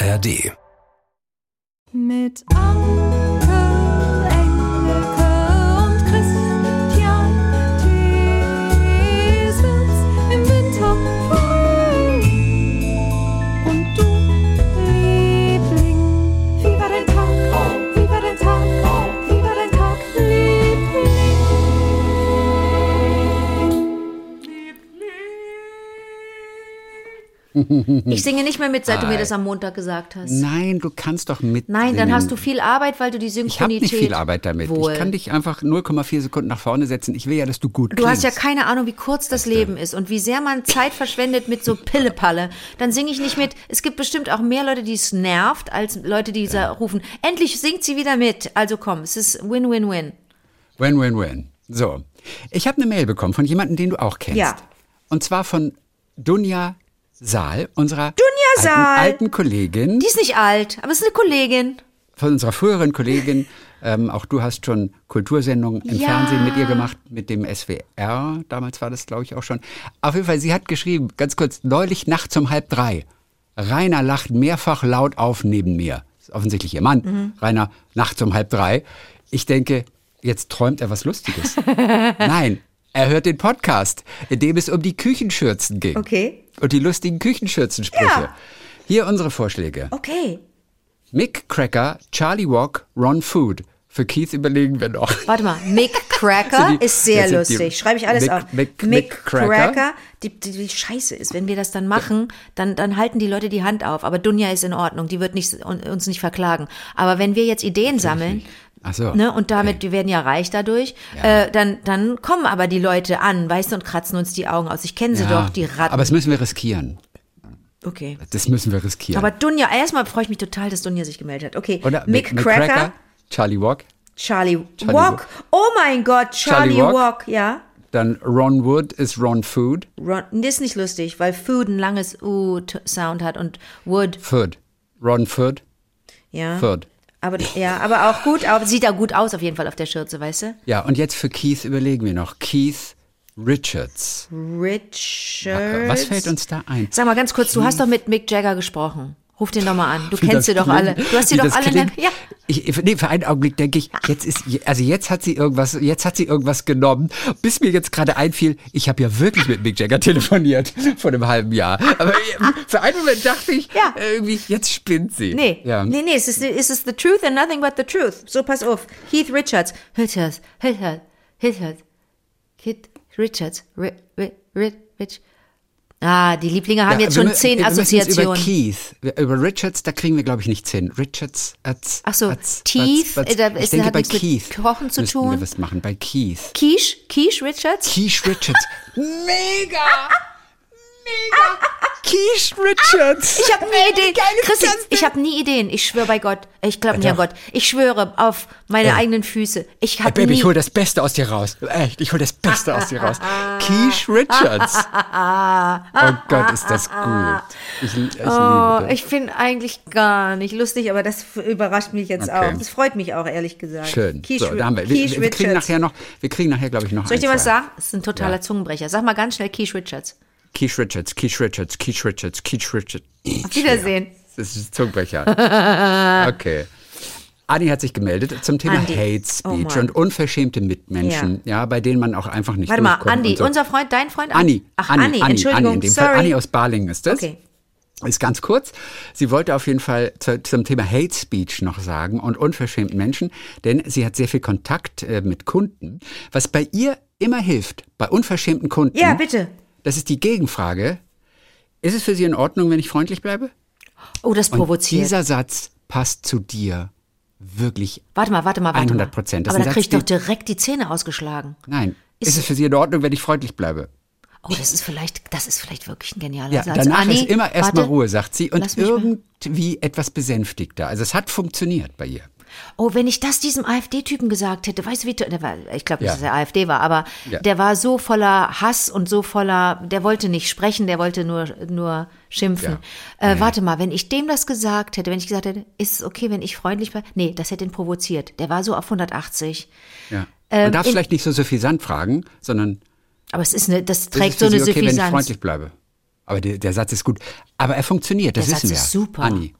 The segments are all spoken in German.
ARD. Mit Anke, Ich singe nicht mehr mit, seit du mir das am Montag gesagt hast. Nein, du kannst doch mit. Nein, dann hast du viel Arbeit, weil du die Ich habe Synchronität. nicht viel Arbeit damit. Wohl. Ich kann dich einfach 0,4 Sekunden nach vorne setzen. Ich will ja, dass du gut Du hast ja klingst. keine Ahnung, wie kurz das Leben ist und wie sehr man Zeit verschwendet mit so Pillepalle. Dann singe ich nicht mit. Es gibt bestimmt auch mehr Leute, die es nervt, als Leute, die sa- rufen, endlich singt sie wieder mit. Also komm, es ist Win-Win-Win. Win, win, win. So. Ich habe eine Mail bekommen von jemandem, den du auch kennst. Ja. Und zwar von Dunja Saal, unserer Dunja Saal. Alten, alten Kollegin, Die ist nicht alt, aber es ist eine Kollegin. von unserer früheren Kollegin. Ähm, auch du hast schon Kultursendungen im Ja. Fernsehen mit ihr gemacht, mit dem SWR. Damals war das, glaube ich, auch schon. Auf jeden Fall, sie hat geschrieben, ganz kurz, neulich nachts um halb drei. Rainer lacht mehrfach laut auf neben mir. Ist offensichtlich ihr Mann. Mhm. Rainer, nachts um halb drei. Ich denke, jetzt träumt er was Lustiges. Nein, er hört den Podcast, in dem es um die Küchenschürzen ging. Okay. Und die lustigen Küchenschürzensprüche. Ja. Hier unsere Vorschläge. Okay. Mick Cracker, Charlie Walk, Ron Food. Für Keith überlegen wir noch. Warte mal, Mick Cracker die- ist sehr lustig. Schreibe ich alles Mick- auf. Mick- Mick Cracker. die, die, die Scheiße ist, wenn wir das dann machen, dann, dann halten die Leute die Hand auf. Aber Dunja ist in Ordnung, die wird nicht, uns nicht verklagen. Aber wenn wir jetzt Ideen sammeln, Ach so. ne, und damit, wir werden ja reich dadurch, äh, dann, dann kommen aber die Leute an, weißt du, und kratzen uns die Augen aus. Ich kenne sie Ja, doch, die Ratten. Aber das müssen wir riskieren. okay. Das müssen wir riskieren. Aber Dunja, erstmal freue ich mich total, dass Dunja sich gemeldet hat. Okay, Oder Mick, Cracker, Charlie Walk, Charlie, Charlie Walk. Walk. Oh mein Gott, Charlie, Charlie Walk. Walk, ja. dann Ron Wood ist Ron Food, Ron, das ist nicht lustig, weil Food ein langes U-Sound hat und Wood, Food. Ron Food, ja. Food. Aber ja, aber auch gut, aber sieht auch gut aus auf jeden Fall auf der Schürze, weißt du? Ja, und jetzt für Keith überlegen wir noch. Keith Richards. Richard. Was fällt uns da ein? Sag mal ganz kurz, du hast doch mit Mick Jagger gesprochen. Ruf den doch mal an. Du Wie kennst sie doch alle. Du hast sie doch alle. in klingt. der- Ja. Ich, nee, für einen Augenblick denke ich, jetzt ist, also jetzt hat sie irgendwas, jetzt hat sie irgendwas genommen, bis mir jetzt gerade einfiel, ich habe ja wirklich mit Mick Jagger telefoniert vor einem halben Jahr. Aber für einen Moment dachte ich, Ja. irgendwie, jetzt spinnt sie. Nee, Ja. nee, nee, es ist, es ist the truth and nothing but the truth. So, pass auf. Keith Richards. Richards, Richards, Richards. Keith Richards. Ri, ri, ri, Rich. Ah, die Lieblinge haben Ja, jetzt wir schon mü- zehn wir jetzt Über Assoziationen. Keith, Wir- über Richards, da kriegen wir glaube ich nichts hin. Richards, Atz, Ach so, Atz, Teeth, äh, da Ich ist- denke bei Keith Kochen zu tun. wir was machen, bei Keith. Quiche, Quiche Richards? Keith Richards. Mega! Mega! Keith Richards! Ich habe nie Ideen. Christi, ich habe nie Ideen. Ich schwöre bei Gott. Ich glaube nicht an. Gott. Ich schwöre auf meine Ja. eigenen Füße. Ich habe Baby, nie. ich hol das Beste aus dir raus. Echt, ich hol das Beste aus dir raus. Keith Richards. Oh Gott, ist das gut. Ich, ich Oh, ich bin eigentlich gar nicht lustig, aber das überrascht mich jetzt Okay. auch. Das freut mich auch, ehrlich gesagt. Schön. Keith, so, da haben wir. Wir, wir kriegen Richards. nachher noch, wir kriegen nachher, glaube ich, noch Soll ich dir was sagen? Das ist ein totaler Ja. Zungenbrecher. Sag mal ganz schnell Keith Richards. Keith Richards, Keith Richards, Keith Richards, Keith Richards. Auf Wiedersehen. Das ist Zungenbrecher. Okay. Anni hat sich gemeldet zum Thema Andi. Hate Oh Speech Mann. und unverschämte Mitmenschen, ja. bei denen man auch einfach nicht Warte mal, Andi, so. unser Freund, dein Freund? Anni, Ach, Anni, Anni, Anni, Entschuldigung, Anni, in dem sorry. Fall Anni aus Balingen ist das. Okay. Ist ganz kurz. Sie wollte auf jeden Fall zu, zum Thema Hate Speech noch sagen und unverschämten Menschen, denn sie hat sehr viel Kontakt äh, mit Kunden. Was bei ihr immer hilft, bei unverschämten Kunden, Ja, bitte. Das ist die Gegenfrage. Ist es für Sie in Ordnung, wenn ich freundlich bleibe? Oh, das Und provoziert. dieser Satz passt zu dir wirklich. warte mal, warte mal, warte 100 mal. Prozent. Aber da ein krieg ich doch direkt die Zähne ausgeschlagen. Nein. Ist- Ist, es für Sie in Ordnung, wenn ich freundlich bleibe? Oh, das ist vielleicht, das ist vielleicht wirklich ein genialer Ja, Satz. danach Anni, ist immer erstmal. Ruhe, sagt sie, und mich mal- irgendwie etwas besänftigter. Also es hat funktioniert bei ihr. Oh, wenn ich das diesem AfD-Typen gesagt hätte, weißt du, wie, der war, ich glaube nicht, Ja. dass er AfD war, aber Ja. der war so voller Hass und so voller, der wollte nicht sprechen, der wollte nur, nur schimpfen. Äh, Warte mal, wenn ich dem das gesagt hätte, wenn ich gesagt hätte, ist es okay, wenn ich freundlich war? Nee, das hätte ihn provoziert. Der war so auf 180. Ja. Ähm, Man darf in- vielleicht nicht so suffisant fragen, sondern Aber es ist eine, das trägt so eine okay, wenn ich Suffisanz. freundlich bleibe? Aber der, der Satz ist gut. Aber er funktioniert, das Der wissen Satz wir. ist super. Anni.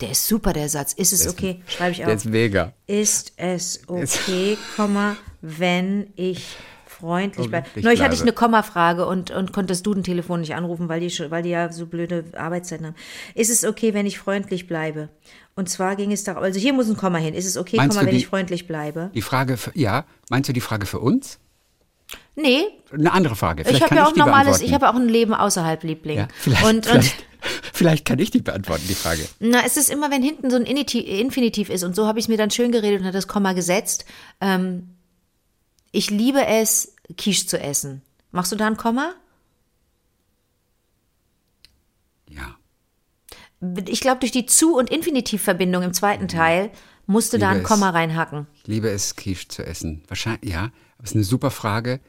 Der ist super, der Satz. Ist es okay? Schreibe ich Der ist auf. mega. Ist es okay, Komma, wenn ich freundlich bleibe? Freundlich Neulich hatte ich bleibe. eine Kommafrage und, und konnte das Dudentelefon nicht anrufen, weil die, weil die ja so blöde Arbeitszeiten haben. Ist es okay, wenn ich freundlich bleibe? Und zwar ging es darum, also hier muss ein Komma hin. Ist es okay, Meinst Komma, wenn die- ich freundlich bleibe? Die Frage, für, ja, meinst du die Frage für uns? Nee, Eine andere Frage. ich Vielleicht habe kann ja ich auch normales, ich habe auch ein Leben außerhalb Liebling. ja, vielleicht, und, und vielleicht, kann ich die beantworten, die Frage. Na, es ist immer, wenn hinten so ein Initi- Infinitiv ist und so habe ich es mir dann schön geredet und hat das Komma gesetzt. Ähm, ich liebe es, Quiche zu essen. Machst du da ein Komma? Ja. Ich glaube, durch die Zu- und Infinitivverbindung im zweiten Teil musste da Liebe ein es. Komma reinhacken. Ich liebe es, Quiche zu essen. Wahrscheinlich, ja. Aber es ist eine super Frage.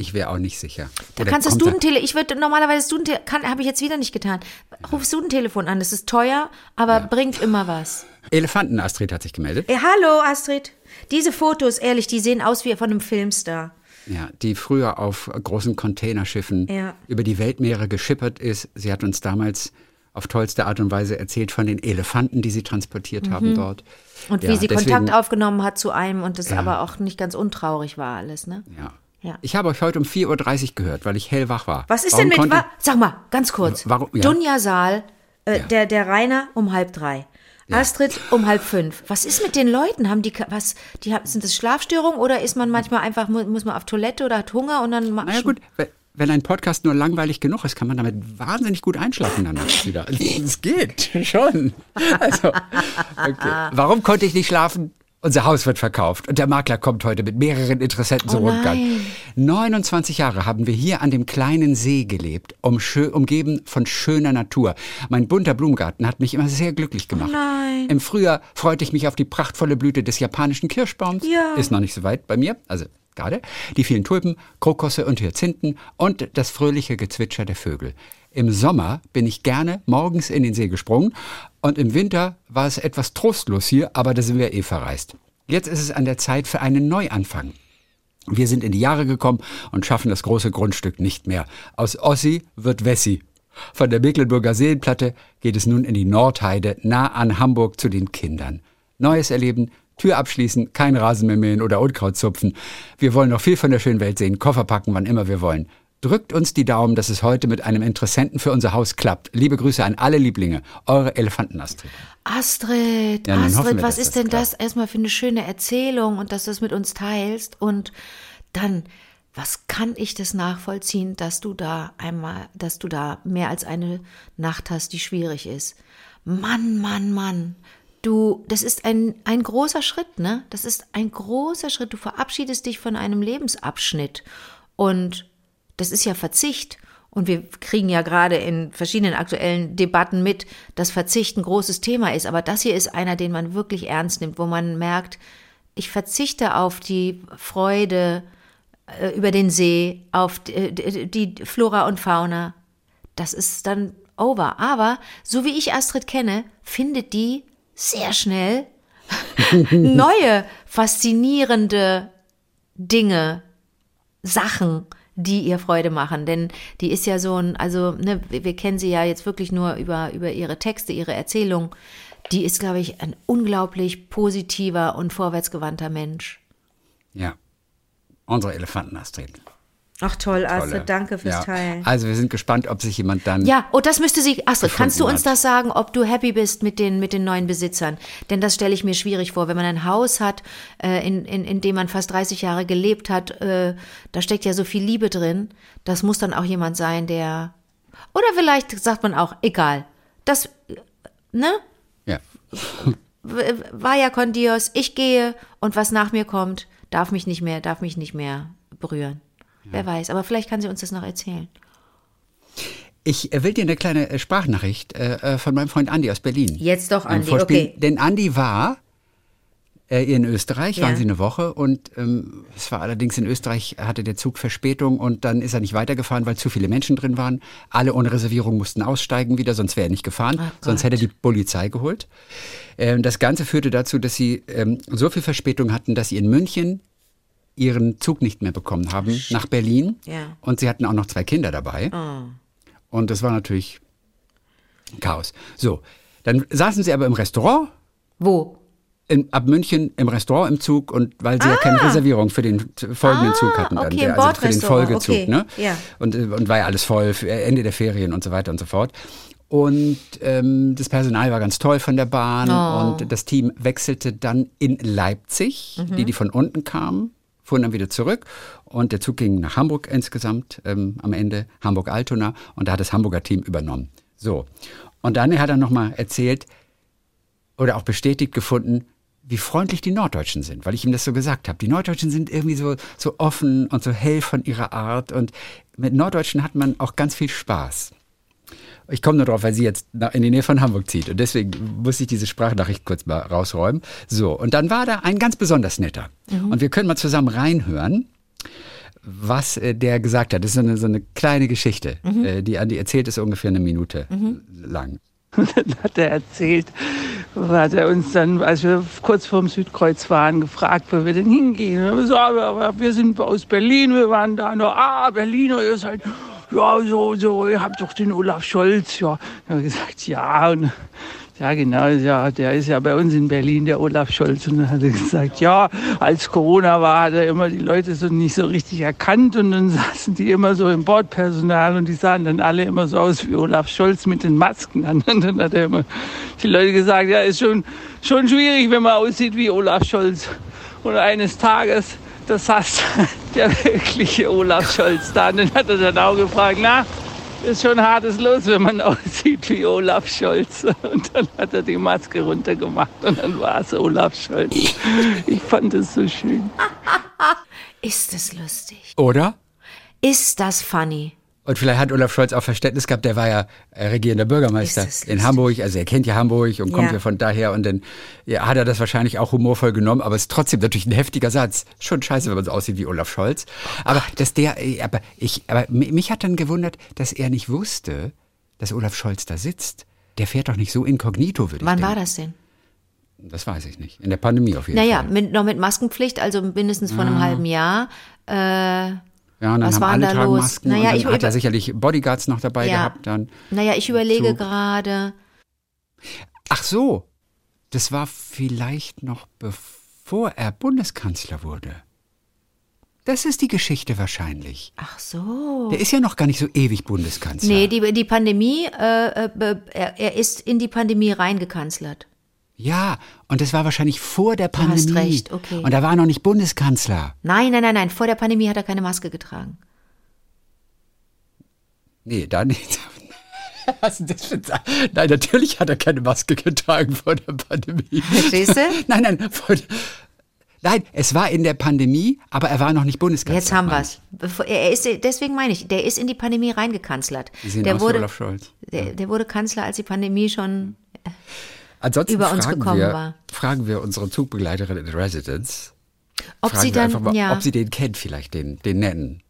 Ich wäre auch nicht sicher. Da Oder kannst du Dudentele, ich würde normalerweise das Dudentele, habe ich jetzt wieder nicht getan. Ruf das Dudentelefon an, das ist teuer, aber bringt immer was. Elefanten, Astrid hat sich gemeldet. Ey, hallo Astrid, diese Fotos, ehrlich, die sehen aus wie von einem Filmstar. Ja, die früher auf großen Containerschiffen Ja. über die Weltmeere geschippert ist. Sie hat uns damals auf tollste Art und Weise erzählt von den Elefanten, die sie transportiert haben dort. Mhm. Und Ja, wie sie deswegen- Kontakt aufgenommen hat zu einem und das aber auch nicht ganz untraurig war alles, ne? Ja. Ja. Ich habe euch heute um 4.30 Uhr gehört, weil ich hellwach war. Was ist Warum denn mit, wa sag mal, ganz kurz. Warum- ja. Dunja Saal, äh, Ja. der, der Rainer um halb drei. Astrid um halb fünf. Was ist mit den Leuten? Haben die, was, die haben, sind das Schlafstörungen oder ist man manchmal einfach, mu- muss man auf Toilette oder hat Hunger und dann macht Naja gut, we- wenn ein Podcast nur langweilig genug ist, kann man damit wahnsinnig gut einschlafen dann nachts wieder. Es geht schon. Also, okay. Warum konnte ich nicht schlafen? Unser Haus wird verkauft und der Makler kommt heute mit mehreren Interessenten zum Oh Rundgang. nein. 29 Jahre haben wir hier an dem kleinen See gelebt, um umgeben von schöner Natur. Mein bunter Blumengarten hat mich immer sehr glücklich gemacht. nein. Im Frühjahr freute ich mich auf die prachtvolle Blüte des japanischen Kirschbaums. Ja. Ist noch nicht so weit bei mir, also gerade. Die vielen Tulpen, Krokusse und Hyazinthen und das fröhliche Gezwitscher der Vögel. Im Sommer bin ich gerne morgens in den See gesprungen und im Winter war es etwas trostlos hier, aber da sind wir eh verreist. Jetzt ist es an der Zeit für einen Neuanfang. Wir sind in die Jahre gekommen und schaffen das große Grundstück nicht mehr. Aus Ossi wird Wessi. Von der Mecklenburger Seenplatte geht es nun in die Nordheide, nah an Hamburg zu den Kindern. Neues erleben, Tür abschließen, kein Rasen mehr mähen oder Unkraut zupfen. Wir wollen noch viel von der schönen Welt sehen, Koffer packen, wann immer wir wollen. Drückt uns die Daumen, dass es heute mit einem Interessenten für unser Haus klappt. Liebe Grüße an alle Lieblinge. Eure Elefantenastrid. Astrid, Ja, dann hoffen Astrid, wir, was ist das denn das erstmal für eine schöne Erzählung und dass du es mit uns teilst und dann, was kann ich das nachvollziehen, dass du da einmal, dass du da mehr als eine Nacht hast, die schwierig ist. Mann, Mann, Mann. Du, das ist ein, ein großer Schritt, ne? Das ist ein großer Schritt. Du verabschiedest dich von einem Lebensabschnitt. Und das ist ja Verzicht. Und wir kriegen ja gerade in verschiedenen aktuellen Debatten mit, dass Verzicht ein großes Thema ist. Aber das hier ist einer, den man wirklich ernst nimmt, wo man merkt, ich verzichte auf die Freude äh, über den See, auf die, die Flora und Fauna. Das ist dann over. Aber so wie ich Astrid kenne, findet die sehr schnell neue, faszinierende Dinge, Sachen, die ihr Freude machen. Denn die ist ja so ein, also ne, wir kennen sie ja jetzt wirklich nur über, über ihre Texte, ihre Erzählung. Die ist, glaube ich, ein unglaublich positiver und vorwärtsgewandter Mensch. Ja. Unsere Elefantenastrid. Ach toll. Astrid, danke fürs ja. Teilen. Also wir sind gespannt, ob sich jemand dann Ja, oh, das müsste sie. Astrid, kannst du uns hat. das sagen, ob du happy bist mit den, mit den neuen Besitzern? Denn das stelle ich mir schwierig vor. Wenn man ein Haus hat, äh, in, in, in dem man fast 30 Jahre gelebt hat, äh, da steckt ja so viel Liebe drin. Das muss dann auch jemand sein, der. Oder vielleicht sagt man auch, egal. Das, ne? ja. Vaya con Dios, ich gehe und was nach mir kommt, darf mich nicht mehr, darf mich nicht mehr berühren. Wer weiß, aber vielleicht kann sie uns das noch erzählen. Ich äh, will dir eine kleine äh, Sprachnachricht äh, von meinem Freund Andi aus Berlin. Jetzt doch, Andi, okay. Denn Andi war äh, in Österreich, Ja. waren sie eine Woche und ähm, es war allerdings in Österreich, hatte der Zug Verspätung und dann ist er nicht weitergefahren, weil zu viele Menschen drin waren. Alle ohne Reservierung mussten aussteigen wieder, sonst wäre er nicht gefahren, sonst hätte er die Polizei geholt. Ähm, das Ganze führte dazu, dass sie ähm, so viel Verspätung hatten, dass sie in München ihren Zug nicht mehr bekommen haben nach Berlin. Ja. Und sie hatten auch noch zwei Kinder dabei. Und das war natürlich Chaos. So, Dann saßen sie aber im Restaurant, Wo? in, ab München im Restaurant im Zug und weil sie ja keine Reservierung für den folgenden Ah, Zug hatten, dann, okay, der, also für den Folgezug, okay, ne? ja. Und, äh, und war ja alles voll, für Ende der Ferien und so weiter und so fort. Und ähm, das Personal war ganz toll von der Bahn Oh. und das Team wechselte dann in Leipzig, Mhm. die, die von unten kamen, fuhren dann wieder zurück und der Zug ging nach Hamburg insgesamt ähm, am Ende, Hamburg-Altona und da hat das Hamburger Team übernommen. So, und dann hat er nochmal erzählt, oder auch bestätigt gefunden, wie freundlich die Norddeutschen sind, weil ich ihm das so gesagt habe. Die Norddeutschen sind irgendwie so, so offen und so hell von ihrer Art und mit Norddeutschen hat man auch ganz viel Spaß. Ich komme nur drauf, weil sie jetzt in die Nähe von Hamburg zieht und deswegen muss ich diese Sprachnachricht kurz mal rausräumen. So, und dann war da ein ganz besonders netter. Und wir können mal zusammen reinhören, was äh, der gesagt hat. Das ist so eine, so eine kleine Geschichte, äh, die Andi erzählt, ist ungefähr eine Minute lang. Dann hat er erzählt, hat er uns dann, als wir kurz vorm Südkreuz waren, gefragt, wo wir denn hingehen. Und wir aber wir sind aus Berlin, wir waren da noch, ah, Berliner, ihr seid, ja, so, so, ihr habt doch den Olaf Scholz, ja. Haben wir gesagt, ja, und ja, genau, ja, der ist ja bei uns in Berlin, der Olaf Scholz. Und dann hat er gesagt, ja, als Corona war, hat er immer die Leute so nicht so richtig erkannt und dann saßen die immer so im Bordpersonal und die sahen dann alle immer so aus wie Olaf Scholz mit den Masken an. Und dann hat er immer die Leute gesagt, ja, ist schon, schon schwierig, wenn man aussieht wie Olaf Scholz. Und eines Tages, das saß der wirkliche Olaf Scholz da. Und dann hat er dann auch gefragt, na, ist schon hartes Los, wenn man aussieht wie Olaf Scholz. Und dann hat er die Maske runtergemacht und dann war es Olaf Scholz. Ich fand es so schön. Ist es lustig? Oder? Ist das funny? Und vielleicht hat Olaf Scholz auch Verständnis gehabt, der war ja äh, regierender Bürgermeister in. Hamburg, also er kennt ja Hamburg und kommt Ja. ja von daher und dann ja, hat er das wahrscheinlich auch humorvoll genommen, aber es ist trotzdem natürlich ein heftiger Satz. Schon scheiße, wenn man so aussieht wie Olaf Scholz. Aber dass der, äh, aber ich, aber mi- mich hat dann gewundert, dass er nicht wusste, dass Olaf Scholz da sitzt. Der fährt doch nicht so inkognito, würde ich Wann war das denn? Das weiß ich nicht. In der Pandemie auf jeden Naja, Fall. mit, noch mit Maskenpflicht, also mindestens vor einem halben Jahr. Äh, Ja, und dann was haben war alle da tragen los? Masken Naja, und dann ich hat er sicherlich Bodyguards noch dabei Ja. gehabt dann. naja, ich überlege gerade. Ach so, das war vielleicht noch bevor er Bundeskanzler wurde. Das ist die Geschichte wahrscheinlich. Ach so. Der ist ja noch gar nicht so ewig Bundeskanzler. Nee, die, die Pandemie, äh, äh, er, er ist in die Pandemie reingekanzlert. Ja, und das war wahrscheinlich vor der Pandemie. hast recht, okay. Und er war noch nicht Bundeskanzler. Nein, nein, nein, nein. Vor der Pandemie hat er keine Maske getragen. Nee, da nicht. Was ist das für ein Nein, natürlich hat er keine Maske getragen vor der Pandemie. Verstehst du? Nein, nein, vor, nein, es war in der Pandemie, aber er war noch nicht Bundeskanzler. Jetzt haben er ist, deswegen meine ich, der ist in die Pandemie reingekanzlert. Sie sehen Der aus wurde, Olaf Scholz. der, der wurde Kanzler, als die Pandemie schon. Ansonsten über uns fragen gekommen wir, war. fragen wir unsere Zugbegleiterin in Residence, Ob fragen sie wir dann, einfach mal, ja. ob sie den kennt, vielleicht den, den netten,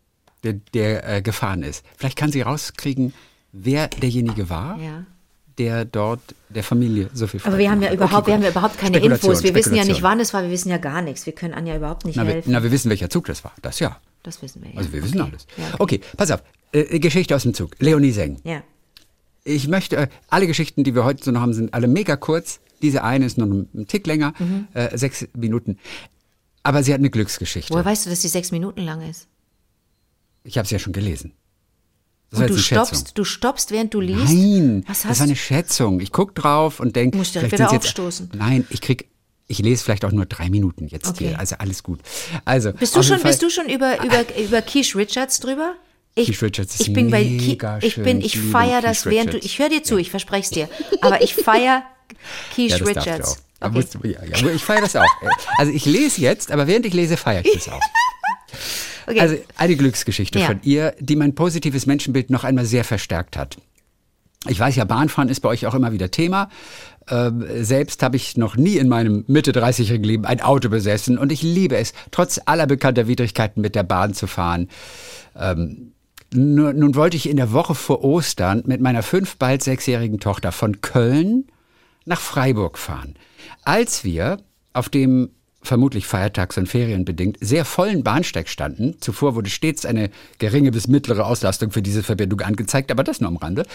der, der äh, gefahren ist. Vielleicht kann sie rauskriegen, wer derjenige war, ja. der dort der Familie so viel Aber Freude wir haben ja überhaupt, Okay, wir haben ja überhaupt keine Infos. Wir wissen ja nicht, wann es war. Wir wissen ja gar nichts. Wir können Anja überhaupt nicht Na wir, helfen. na, wir wissen, welcher Zug das war. Das ja. das wissen wir ja. Also wir wissen okay. alles. Ja, okay. pass auf. Äh, Geschichte aus dem Zug. Leonie Seng. ja. Ich möchte, äh, alle Geschichten, die wir heute so noch haben, sind alle mega kurz. Diese eine ist noch ein Tick länger, Mhm. äh, sechs Minuten. Aber sie hat eine Glücksgeschichte. Woher weißt du, dass die sechs Minuten lang ist? Ich habe es ja schon gelesen. Das Und du stoppst, du stoppst, während du liest? Nein, das war eine Schätzung. Ich guck drauf und denke, Musst direkt wieder aufstoßen. Nein, ich krieg, ich lese vielleicht auch nur drei Minuten jetzt Okay. hier. Also alles gut. Also Bist du schon, Fall- bist du schon über, über, über Keith Richards drüber? Ich, Keith Richards ist ich bin bei Keith, ich bin, Ich ich liebe feier Keith das, während du, ich höre dir zu, ich verspreche es dir, aber ich feier Keith Ja, das Richards. Okay. musst ja, ja, ich feiere das auch. Also ich lese jetzt, aber während ich lese, feiere ich das auch. Okay. Also eine Glücksgeschichte Ja. von ihr, die mein positives Menschenbild noch einmal sehr verstärkt hat. Ich weiß ja, Bahnfahren ist bei euch auch immer wieder Thema. Ähm, selbst habe ich noch nie in meinem Mitte 30-jährigen Leben ein Auto besessen und ich liebe es, trotz aller bekannter Widrigkeiten mit der Bahn zu fahren. Ähm, nun, nun wollte ich in der Woche vor Ostern mit meiner fünf, bald sechsjährigen Tochter von Köln nach Freiburg fahren. Als wir auf dem vermutlich feiertags- und ferienbedingt sehr vollen Bahnsteig standen, zuvor wurde stets eine geringe bis mittlere Auslastung für diese Verbindung angezeigt, aber das nur am Rande,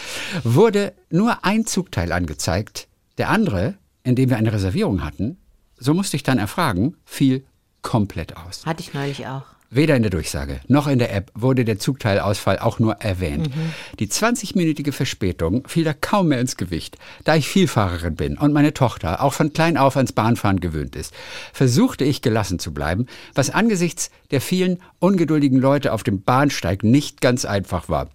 wurde nur ein Zugteil angezeigt, Der andere, in dem wir eine Reservierung hatten, so musste ich dann erfragen, fiel komplett aus. Hatte ich neulich auch. Weder in der Durchsage noch in der App wurde der Zugteilausfall auch nur erwähnt. Die 20-minütige Verspätung fiel da kaum mehr ins Gewicht. Da ich Vielfahrerin bin und meine Tochter auch von klein auf ans Bahnfahren gewöhnt ist, versuchte ich gelassen zu bleiben, was angesichts der vielen ungeduldigen Leute auf dem Bahnsteig nicht ganz einfach war.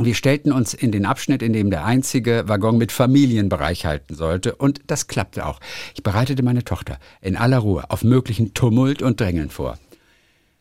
Wir stellten uns in den Abschnitt, in dem der einzige Waggon mit Familienbereich halten sollte, und das klappte auch. Ich bereitete meine Tochter in aller Ruhe auf möglichen Tumult und Drängeln vor.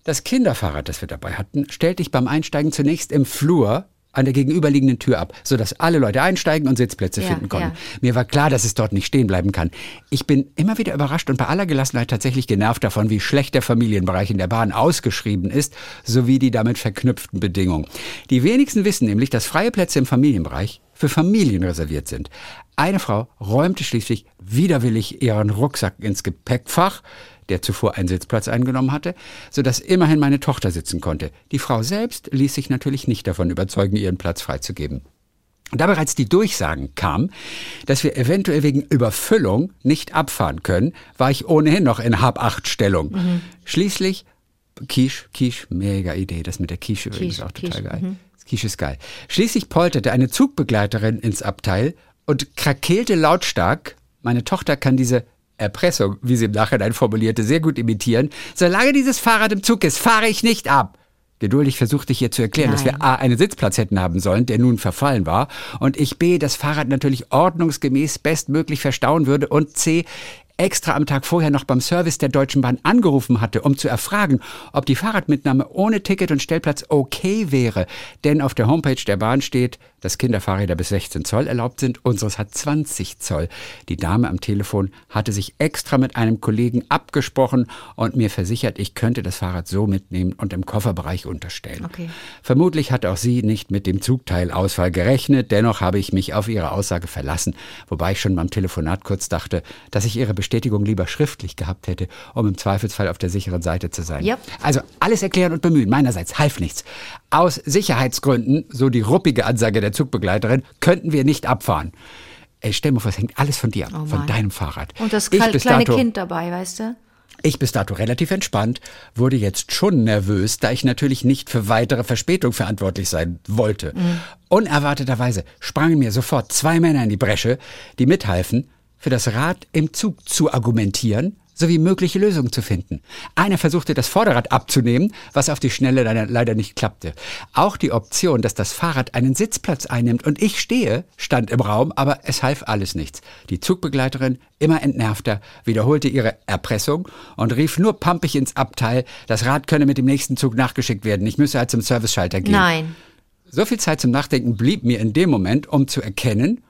Das Kinderfahrrad, das wir dabei hatten, stellte ich beim Einsteigen zunächst im Flur an der gegenüberliegenden Tür ab, sodass alle Leute einsteigen und Sitzplätze Ja, finden konnten. ja. Mir war klar, dass es dort nicht stehen bleiben kann. Ich bin immer wieder überrascht und bei aller Gelassenheit tatsächlich genervt davon, wie schlecht der Familienbereich in der Bahn ausgeschrieben ist, sowie die damit verknüpften Bedingungen. Die wenigsten wissen nämlich, dass freie Plätze im Familienbereich für Familien reserviert sind. Eine Frau räumte schließlich widerwillig ihren Rucksack ins Gepäckfach, der zuvor einen Sitzplatz eingenommen hatte, sodass immerhin meine Tochter sitzen konnte. Die Frau selbst ließ sich natürlich nicht davon überzeugen, ihren Platz freizugeben. Da bereits die Durchsagen kamen, dass wir eventuell wegen Überfüllung nicht abfahren können, war ich ohnehin noch in Hab-Acht-Stellung. Schließlich, Quiche, Quiche, mega Idee, das mit der Quiche übrigens Quiche, auch total Quiche, geil. Quiche ist geil. Schließlich polterte eine Zugbegleiterin ins Abteil und krakeelte lautstark, meine Tochter kann diese Erpressung, wie sie im Nachhinein formulierte, sehr gut imitieren. Solange dieses Fahrrad im Zug ist, fahre ich nicht ab. Geduldig versuchte ich ihr zu erklären, dass wir Nein. A, einen Sitzplatz hätten haben sollen, der nun verfallen war, und ich B, das Fahrrad natürlich ordnungsgemäß bestmöglich verstauen würde und C, extra am Tag vorher noch beim Service der Deutschen Bahn angerufen hatte, um zu erfragen, ob die Fahrradmitnahme ohne Ticket und Stellplatz okay wäre. Denn auf der Homepage der Bahn steht, dass Kinderfahrräder bis 16 Zoll erlaubt sind, unseres hat 20 Zoll. Die Dame am Telefon hatte sich extra mit einem Kollegen abgesprochen und mir versichert, ich könnte das Fahrrad so mitnehmen und im Kofferbereich unterstellen. Okay. Vermutlich hat auch sie nicht mit dem Zugteilausfall gerechnet, dennoch habe ich mich auf ihre Aussage verlassen, wobei ich schon beim Telefonat kurz dachte, dass ich ihre Bestätigung lieber schriftlich gehabt hätte, um im Zweifelsfall auf der sicheren Seite zu sein. Yep. Also alles erklären und bemühen meinerseits half nichts. Aus Sicherheitsgründen, so die ruppige Ansage der Zugbegleiterin, könnten wir nicht abfahren. Ey, stell mir vor, es hängt alles von dir ab, Oh von deinem Fahrrad. Und das Ich kleine dato- Kind dabei, weißt du? ich bis dato relativ entspannt, wurde jetzt schon nervös, da ich natürlich nicht für weitere Verspätung verantwortlich sein wollte. Unerwarteterweise sprangen mir sofort zwei Männer in die Bresche, die mithalfen, für das Rad im Zug zu argumentieren sowie mögliche Lösungen zu finden. Einer versuchte, das Vorderrad abzunehmen, was auf die Schnelle leider, nicht klappte. Auch die Option, dass das Fahrrad einen Sitzplatz einnimmt und ich stehe, stand im Raum, aber es half alles nichts. Die Zugbegleiterin, immer entnervter, wiederholte ihre Erpressung und rief nur pampig ins Abteil, das Rad könne mit dem nächsten Zug nachgeschickt werden. Ich müsse halt zum Serviceschalter gehen. Nein. So viel Zeit zum Nachdenken blieb mir in dem Moment, um zu erkennen,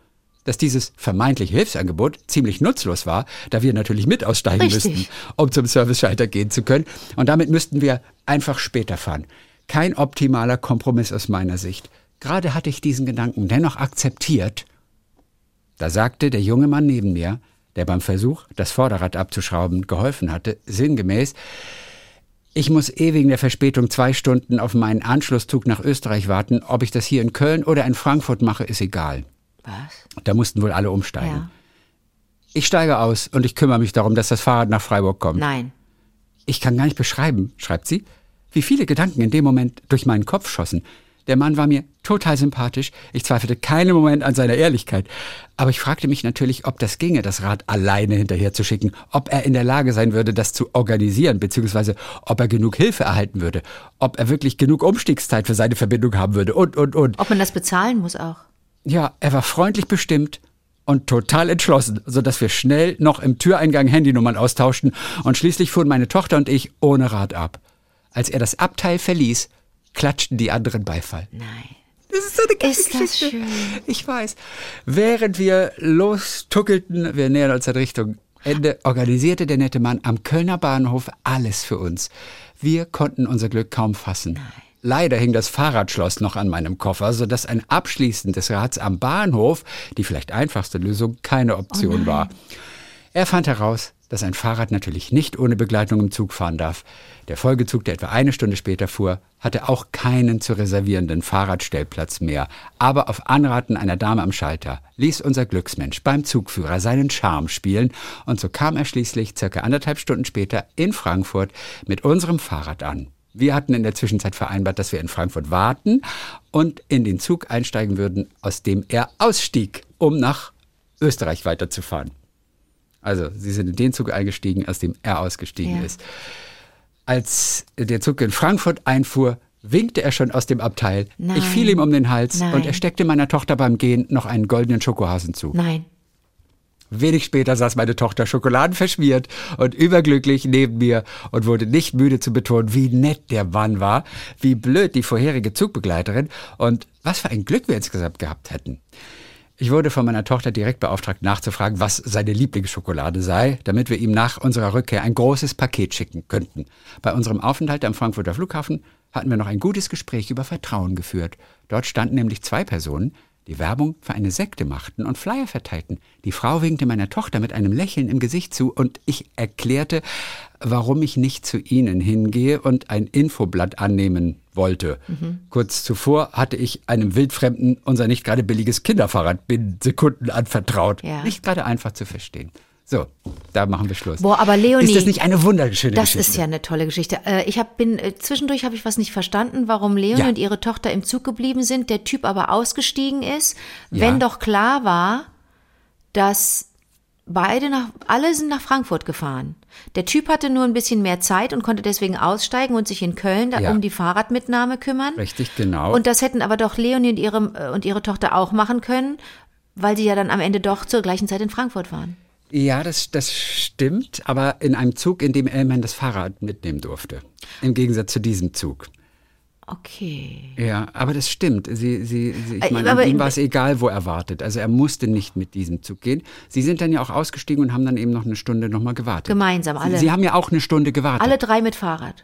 dass dieses vermeintliche Hilfsangebot ziemlich nutzlos war, da wir natürlich mit aussteigen Richtig. müssten, um zum Serviceschalter gehen zu können. Und damit müssten wir einfach später fahren. Kein optimaler Kompromiss aus meiner Sicht. Gerade hatte ich diesen Gedanken dennoch akzeptiert. Da sagte der junge Mann neben mir, der beim Versuch, das Vorderrad abzuschrauben, geholfen hatte, sinngemäß, ich muss eh wegen der Verspätung zwei Stunden auf meinen Anschlusszug nach Österreich warten. Ob ich das hier in Köln oder in Frankfurt mache, ist egal. Was? Da mussten wohl alle umsteigen. Ja. Ich steige aus und ich kümmere mich darum, dass das Fahrrad nach Freiburg kommt. Nein. Ich kann gar nicht beschreiben, schreibt sie, wie viele Gedanken in dem Moment durch meinen Kopf schossen. Der Mann war mir total sympathisch. Ich zweifelte keinen Moment an seiner Ehrlichkeit. Aber ich fragte mich natürlich, ob das ginge, das Rad alleine hinterher zu schicken, ob er in der Lage sein würde, das zu organisieren, beziehungsweise ob er genug Hilfe erhalten würde, ob er wirklich genug Umstiegszeit für seine Verbindung haben würde und, und, und. Ob man das bezahlen muss auch. Ja, er war freundlich bestimmt und total entschlossen, so dass wir schnell noch im Türeingang Handynummern austauschten und schließlich fuhren meine Tochter und ich ohne Rad ab. Als er das Abteil verließ, klatschten die anderen Beifall. Nein. Das ist so eine geile Ist das schön. Ich weiß. Während wir lostuckelten, wir nähern uns in Richtung Ende, organisierte der nette Mann am Kölner Bahnhof alles für uns. Wir konnten unser Glück kaum fassen. Leider hing das Fahrradschloss noch an meinem Koffer, sodass ein Abschließen des Rads am Bahnhof, die vielleicht einfachste Lösung, keine Option war. Er fand heraus, dass ein Fahrrad natürlich nicht ohne Begleitung im Zug fahren darf. Der Folgezug, der etwa eine Stunde später fuhr, hatte auch keinen zu reservierenden Fahrradstellplatz mehr. Aber auf Anraten einer Dame am Schalter ließ unser Glücksmensch beim Zugführer seinen Charme spielen und so kam er schließlich circa anderthalb Stunden später in Frankfurt mit unserem Fahrrad an. Wir hatten in der Zwischenzeit vereinbart, dass wir in Frankfurt warten und in den Zug einsteigen würden, aus dem er ausstieg, um nach Österreich weiterzufahren. Also, sie sind in den Zug eingestiegen, aus dem er ausgestiegen Ja. ist. Als der Zug in Frankfurt einfuhr, winkte er schon aus dem Abteil. Nein. Ich fiel ihm um den Hals Nein. und er steckte meiner Tochter beim Gehen noch einen goldenen Schokohasen zu. Nein. Wenig später saß meine Tochter schokoladenverschmiert und überglücklich neben mir und wurde nicht müde zu betonen, wie nett der Mann war, wie blöd die vorherige Zugbegleiterin und was für ein Glück wir insgesamt gehabt hätten. Ich wurde von meiner Tochter direkt beauftragt, nachzufragen, was seine Lieblingsschokolade sei, damit wir ihm nach unserer Rückkehr ein großes Paket schicken könnten. Bei unserem Aufenthalt am Frankfurter Flughafen hatten wir noch ein gutes Gespräch über Vertrauen geführt. Dort standen nämlich zwei Personen, die Werbung für eine Sekte machten und Flyer verteilten. Die Frau winkte meiner Tochter mit einem Lächeln im Gesicht zu und ich erklärte, warum ich nicht zu ihnen hingehe und ein Infoblatt annehmen wollte. Kurz zuvor hatte ich einem Wildfremden unser nicht gerade billiges Kinderfahrrad binnen Sekunden anvertraut. Ja. Nicht gerade einfach zu verstehen. So, da machen wir Schluss. Boah, aber Leonie, Ist das nicht eine wunderschöne Das Geschichte? ist ja eine tolle Geschichte. Äh, Ich hab, bin äh, zwischendurch habe ich was nicht verstanden, warum Leonie Ja. und ihre Tochter im Zug geblieben sind, der Typ aber ausgestiegen ist, Ja. wenn doch klar war, dass beide nach alle sind nach Frankfurt gefahren. Der Typ hatte nur ein bisschen mehr Zeit und konnte deswegen aussteigen und sich in Köln Ja. um die Fahrradmitnahme kümmern. Richtig, genau. Und das hätten aber doch Leonie und ihre äh, und ihre Tochter auch machen können, weil sie ja dann am Ende doch zur gleichen Zeit in Frankfurt waren. Ja, das, das stimmt, aber in einem Zug, in dem Elman das Fahrrad mitnehmen durfte. Im Gegensatz zu diesem Zug. Okay. Ja, aber das stimmt. Sie, sie, sie, Äh, ich meine, aber- ihm war es egal, wo er wartet. Also er musste nicht mit diesem Zug gehen. Sie sind dann ja auch ausgestiegen und haben dann eben noch eine Stunde nochmal gewartet. Gemeinsam, alle. Sie, sie haben ja auch eine Stunde gewartet. Alle drei mit Fahrrad.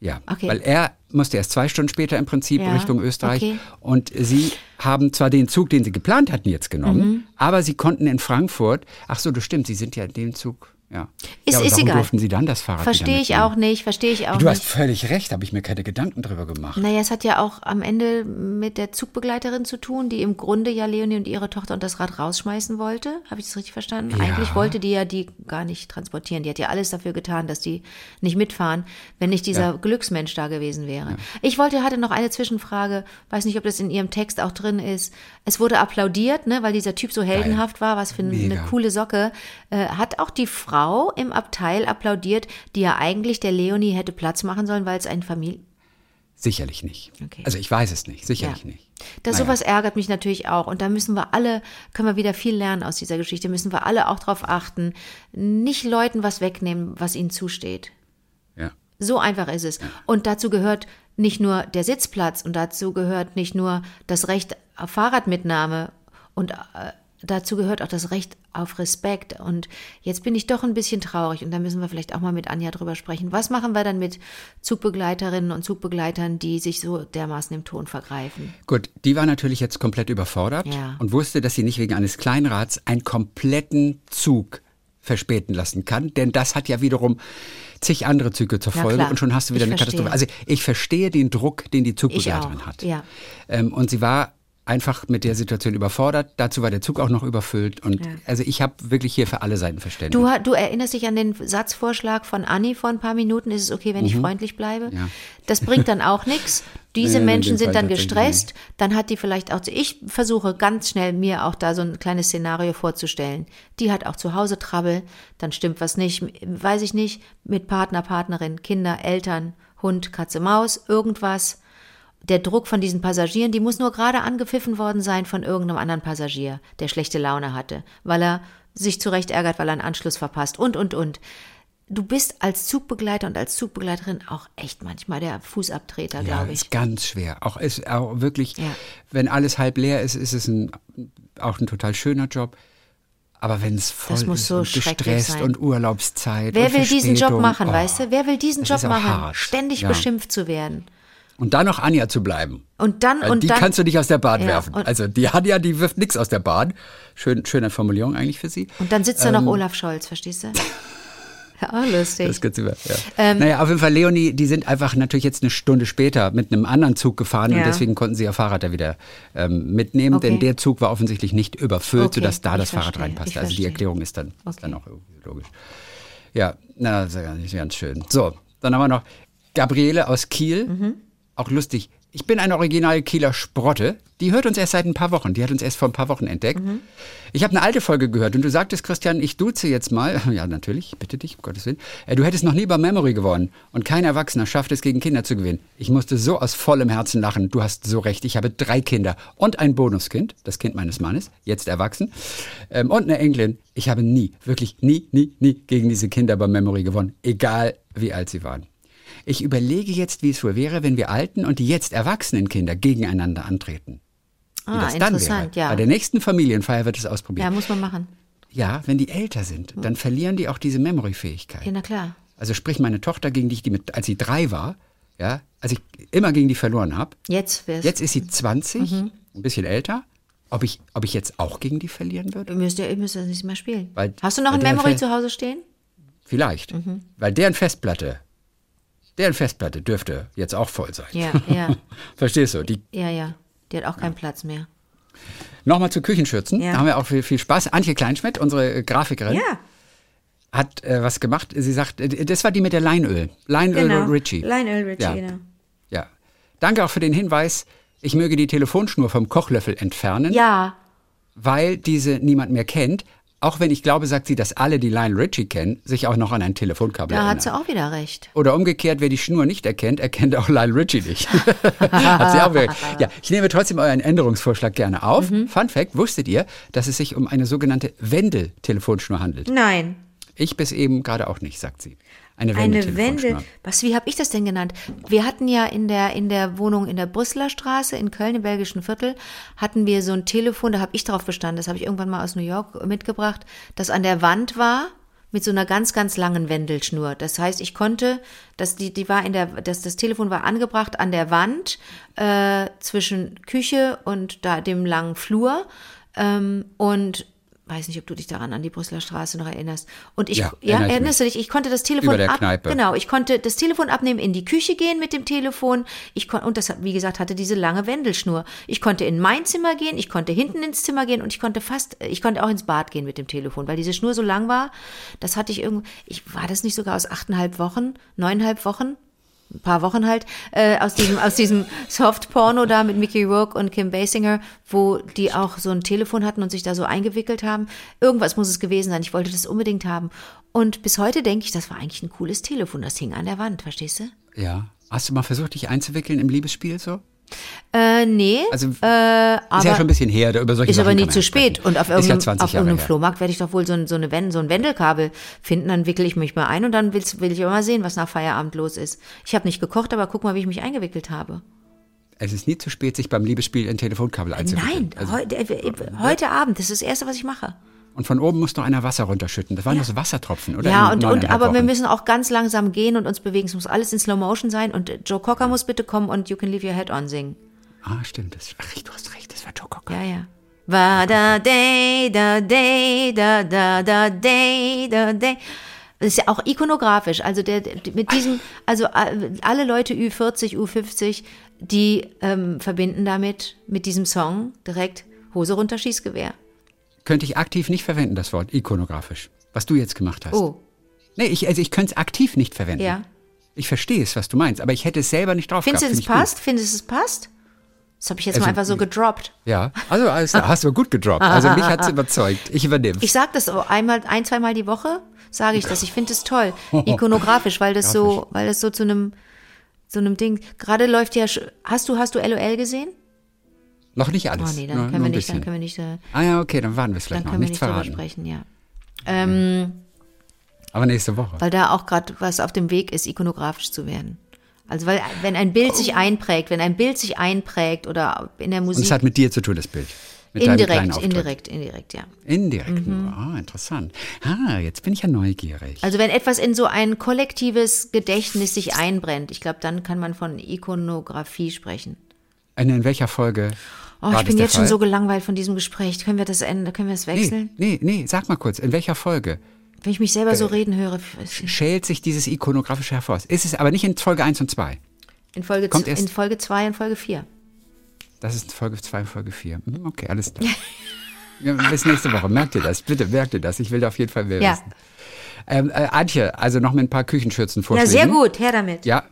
Ja, Okay. weil er musste erst zwei Stunden später im Prinzip Ja, Richtung Österreich. okay. Und sie haben zwar den Zug, den sie geplant hatten, jetzt genommen, Mhm. aber sie konnten in Frankfurt, ach so, das stimmt, sie sind ja in dem Zug, ja. Ist- ja, ist warum egal. durften sie dann das Fahrrad Verstehe ich auch nicht, verstehe ich auch Du hast nicht. völlig recht, habe ich mir keine Gedanken drüber gemacht. Naja, es hat ja auch am Ende mit der Zugbegleiterin zu tun, die im Grunde ja Leonie und ihre Tochter und das Rad rausschmeißen wollte. Habe ich das richtig verstanden? Ja. Eigentlich wollte die ja die gar nicht transportieren. Die hat ja alles dafür getan, dass die nicht mitfahren, wenn nicht dieser Glücksmensch da gewesen wäre. Ich wollte, hatte noch eine Zwischenfrage, weiß nicht, ob das in ihrem Text auch drin ist. Es wurde applaudiert, ne, weil dieser Typ so heldenhaft war, was für eine Mega. coole Socke. Äh, hat auch die Frau im Abteil applaudiert, die ja eigentlich der Leonie hätte Platz machen sollen, weil es ein Familie Sicherlich nicht. Okay. Also ich weiß es nicht, sicherlich Ja. nicht. Das Naja. sowas ärgert mich natürlich auch. Und da müssen wir alle, können wir wieder viel lernen aus dieser Geschichte, müssen wir alle auch darauf achten, nicht Leuten was wegnehmen, was ihnen zusteht. Ja. So einfach ist es. Und dazu gehört nicht nur der Sitzplatz und dazu gehört nicht nur das Recht auf Fahrradmitnahme und äh, dazu gehört auch das Recht auf Respekt. Und jetzt bin ich doch ein bisschen traurig und da müssen wir vielleicht auch mal mit Anja drüber sprechen. Was machen wir dann mit Zugbegleiterinnen und Zugbegleitern, die sich so dermaßen im Ton vergreifen? Gut, die war natürlich jetzt komplett überfordert Ja. und wusste, dass sie nicht wegen eines Kleinrads einen kompletten Zug verspäten lassen kann, denn das hat ja wiederum zig andere Züge zur Ja, Folge klar. und schon hast du wieder Ich eine Katastrophe. verstehe. Also ich verstehe den Druck, den die Zugbegleiterin hat. ja. Ähm, und sie war einfach mit der Situation überfordert. Dazu war der Zug auch noch überfüllt und also ich habe wirklich hier für alle Seiten Verständnis. Du, du erinnerst dich an den Satzvorschlag von Anni vor ein paar Minuten. Ist es okay, wenn ich freundlich bleibe? Mhm. Ja. Das bringt dann auch nichts. Diese Nee, Menschen sind Fall dann gestresst. Dann hat die vielleicht auch. Ich versuche ganz schnell mir auch da so ein kleines Szenario vorzustellen. Die hat auch zu Hause Trouble. Dann stimmt was nicht. Weiß ich nicht. Mit Partner, Partnerin, Kinder, Eltern, Hund, Katze, Maus, irgendwas. Der Druck von diesen Passagieren, die muss nur gerade angepfiffen worden sein von irgendeinem anderen Passagier, der schlechte Laune hatte, weil er sich zu Recht ärgert, weil er einen Anschluss verpasst und, und, und. Du bist als Zugbegleiter und als Zugbegleiterin auch echt manchmal der Fußabtreter, ja, glaube ich. ist ganz schwer. Auch ist auch wirklich, Ja. wenn alles halb leer ist, ist es ein, auch ein total schöner Job. Aber wenn es voll ist so und gestresst sein. und Urlaubszeit Wer und will diesen Job machen, oh, weißt du? Wer will diesen Job machen? hart. Ständig Ja. beschimpft zu werden. Und dann noch Anja zu bleiben. Und dann, und die dann. kannst du nicht aus der Bahn Ja, werfen. Also die Anja, die wirft nichts aus der Bahn. Schön, schöne Formulierung eigentlich für sie. und dann sitzt da noch Ähm, Olaf Scholz, verstehst du? Ja, lustig. Das geht's über. Ja. Ähm, naja, auf jeden Fall, Leonie, die sind einfach natürlich jetzt eine Stunde später mit einem anderen Zug gefahren Ja. und deswegen konnten sie ihr Fahrrad da wieder ähm, mitnehmen, Okay. denn der Zug war offensichtlich nicht überfüllt, Okay, sodass da ich das Fahrrad reinpasste. ich Also die. Erklärung ist dann, ist Okay. dann auch logisch. Ja, na, das ist ja ganz- ganz schön. So, dann haben wir noch Gabriele aus Kiel. Mhm. Auch lustig. Ich bin eine original Kieler Sprotte. Die hört uns erst seit ein paar Wochen. Die hat uns erst vor ein paar Wochen entdeckt. Mhm. Ich habe eine alte Folge gehört und du sagtest, Christian, ich duze jetzt mal. Ja, natürlich, ich bitte dich, um Gottes Willen. Äh, Du hättest noch nie bei Memory gewonnen und kein Erwachsener schafft es, gegen Kinder zu gewinnen. Ich musste so aus vollem Herzen lachen. Du hast so recht. Ich habe drei Kinder und ein Bonuskind, das Kind meines Mannes, jetzt erwachsen, ähm, und eine Enkelin. Ich habe nie, wirklich nie, nie, nie gegen diese Kinder bei Memory gewonnen, egal wie alt sie waren. Ich überlege jetzt, wie es wohl wäre, wenn wir alten und die jetzt erwachsenen Kinder gegeneinander antreten. Wie Ah, das dann wäre. interessant, ja. Bei der nächsten Familienfeier wird es Ja, ausprobiert. muss man machen. Ja, wenn die älter sind, dann verlieren die auch diese Memory-Fähigkeit. Ja, na klar. Also sprich meine Tochter, gegen die ich die mit, als sie drei war, ja, als ich immer gegen die verloren habe. Jetzt wär's. Jetzt ist sie 20, Mhm. ein bisschen älter. Ob ich, ob ich jetzt auch gegen die verlieren würde? Ihr müsst ja, ihr müsst das nicht mehr spielen. Weil- Hast du noch ein Memory Fe- zu Hause stehen? Vielleicht. Mhm. Weil deren Festplatte, deren Festplatte dürfte jetzt auch voll sein. Ja, ja, Verstehst du? Die ja, ja. Die hat auch keinen Platz mehr. Nochmal zu Küchenschürzen. Ja. Da haben wir auch viel, viel Spaß. Antje Kleinschmidt, unsere äh, Grafikerin, Ja, hat äh, was gemacht. Sie sagt, äh, das war die mit der Leinöl. Leinöl genau. Richie. Lionel Richie, Ja. genau. Ja. Danke auch für den Hinweis. Ich möge die Telefonschnur vom Kochlöffel entfernen, Ja, weil diese niemand mehr kennt. Auch wenn ich glaube, sagt sie, dass alle, die Lionel Richie kennen, sich auch noch an ein Telefonkabel da erinnern. hat sie auch wieder recht. Oder umgekehrt, wer die Schnur nicht erkennt, erkennt auch Lionel Richie nicht. Hat sie auch wieder. Ja, ich nehme trotzdem euren Änderungsvorschlag gerne auf. Mhm. Fun Fact, wusstet ihr, dass es sich um eine sogenannte Wendel-Telefonschnur handelt? Nein. Ich bis eben gerade auch nicht, sagt sie. Eine Eine Wendel-Telefonschnur. Wende. Was, wie habe ich das denn genannt? Wir hatten ja in der, in der Wohnung in der Brüsseler Straße in Köln, im belgischen Viertel, hatten wir so ein Telefon, da habe ich drauf bestanden, das habe ich irgendwann mal aus New York mitgebracht, das an der Wand war mit so einer ganz, ganz langen Wendelschnur. Das heißt, ich konnte, das, die, die war in der, das, das Telefon war angebracht an der Wand äh, zwischen Küche und da dem langen Flur ähm, und weiß nicht, ob du dich daran an die Brüsseler Straße noch erinnerst. Und ich, Ja, ja, erinnerst du dich? Ich konnte das Telefon ab, Kneipe. genau, ich konnte das Telefon abnehmen, in die Küche gehen mit dem Telefon. Ich kon, und das, hat, wie gesagt, hatte diese lange Wendelschnur. Ich konnte in mein Zimmer gehen, ich konnte hinten ins Zimmer gehen und ich konnte fast, ich konnte auch ins Bad gehen mit dem Telefon, weil diese Schnur so lang war. Das hatte ich irgendwie, ich, war das nicht sogar aus achteinhalb Wochen, neuneinhalb Wochen? Ein paar Wochen halt, äh, aus diesem, aus diesem Soft-Porno da mit Mickey Rourke und Kim Basinger, wo die auch so ein Telefon hatten und sich da so eingewickelt haben. Irgendwas muss es gewesen sein. Ich wollte das unbedingt haben. Und bis heute denke ich, das war eigentlich ein cooles Telefon. Das hing an der Wand, verstehst du? Ja. Hast du mal versucht, dich einzuwickeln im Liebesspiel so? Äh, nee. Also, äh, ist ja aber schon ein bisschen her, da über solche ist Sachen aber nie zu ja spät. Und auf ja irgendeinem, 20 auf irgendeinem. Flohmarkt werde ich doch wohl so ein, so, eine so ein Wendelkabel finden. Dann wickel ich mich mal ein und dann will, will ich aber mal sehen, was nach Feierabend los ist. Ich habe nicht gekocht, aber guck mal, wie ich mich eingewickelt habe. Es ist nie zu spät, sich beim Liebesspiel ein Telefonkabel einzuwickeln. Nein, Also, heute, äh, heute Abend, das ist das Erste, was ich mache. Und von oben muss noch einer Wasser runterschütten. Das waren doch so Wassertropfen, oder? Ja, und, und aber wir müssen auch ganz langsam gehen und uns bewegen. Es muss alles in Slow Motion sein und äh, Joe Cocker muss bitte kommen und You Can Leave Your Head On singen. Ah, stimmt. Das, ach, du hast recht, das war Joe Cocker. Ja, ja. Wa da day, da day, da da da day, da day. Das ist ja auch ikonografisch. Also der, mit diesem, also äh, alle Leute Ü40, Ü50, die ähm, verbinden damit mit diesem Song direkt Hose runter, Schießgewehr. Könnte ich aktiv nicht verwenden, das Wort ikonografisch. Was du jetzt gemacht hast. Oh, Nee, ich, also ich könnte es aktiv nicht verwenden. ja. Ich verstehe es, was du meinst, aber ich hätte es selber nicht drauf Findest du, gehabt. es Find ich passt? Findest du, es passt? Das habe ich jetzt Also, mal einfach so gedroppt. Gut. Ja, also alles klar, hast du gut gedroppt. Also mich hat es überzeugt. Ich übernehme Ich sage das einmal, ein, zweimal die Woche, sage ich das. Ich finde es toll, ikonografisch, weil das so, weil das so zu einem, so einem Ding. Gerade läuft ja, hast du, hast du LOL gesehen? Noch nicht alles. Oh nee, dann nur, können nur wir nicht, dann können wir nicht, äh, Ah ja, okay, dann warten wir es dann vielleicht noch. können wir nicht verraten. sprechen, ja. Ähm, Aber nächste Woche. weil da auch gerade was auf dem Weg ist, ikonografisch zu werden. Also weil wenn ein Bild sich einprägt, wenn ein Bild sich einprägt oder in der Und Musik es hat mit dir zu tun, das Bild. Mit indirekt, indirekt, indirekt, ja. Indirekt nur. Ah, interessant. Ah, jetzt bin ich ja neugierig. Also wenn etwas in so ein kollektives Gedächtnis sich einbrennt, ich glaube, dann kann man von Ikonografie sprechen. Und in welcher Folge Oh, war ich bin jetzt schon Fall? so gelangweilt von diesem Gespräch. Können wir das ändern? Können wir es wechseln? Nee, nee, nee, sag mal kurz, in welcher Folge? Wenn ich mich selber so reden höre, schält sich dieses ikonografische hervor. Ist es aber nicht in Folge 1 und 2. in Folge, Kommt z- erst- in Folge 2 und Folge 4. Das ist Folge 2 und Folge 4. Hm, Okay, alles klar. Ja, bis nächste Woche. Merkt ihr das? Bitte, merkt ihr das? Ich will da auf jeden Fall mehr Ja. wissen. Ähm, äh, Antje, also noch mit ein paar Küchenschürzen Ja, vorschlägen. sehr gut, her damit. Ja.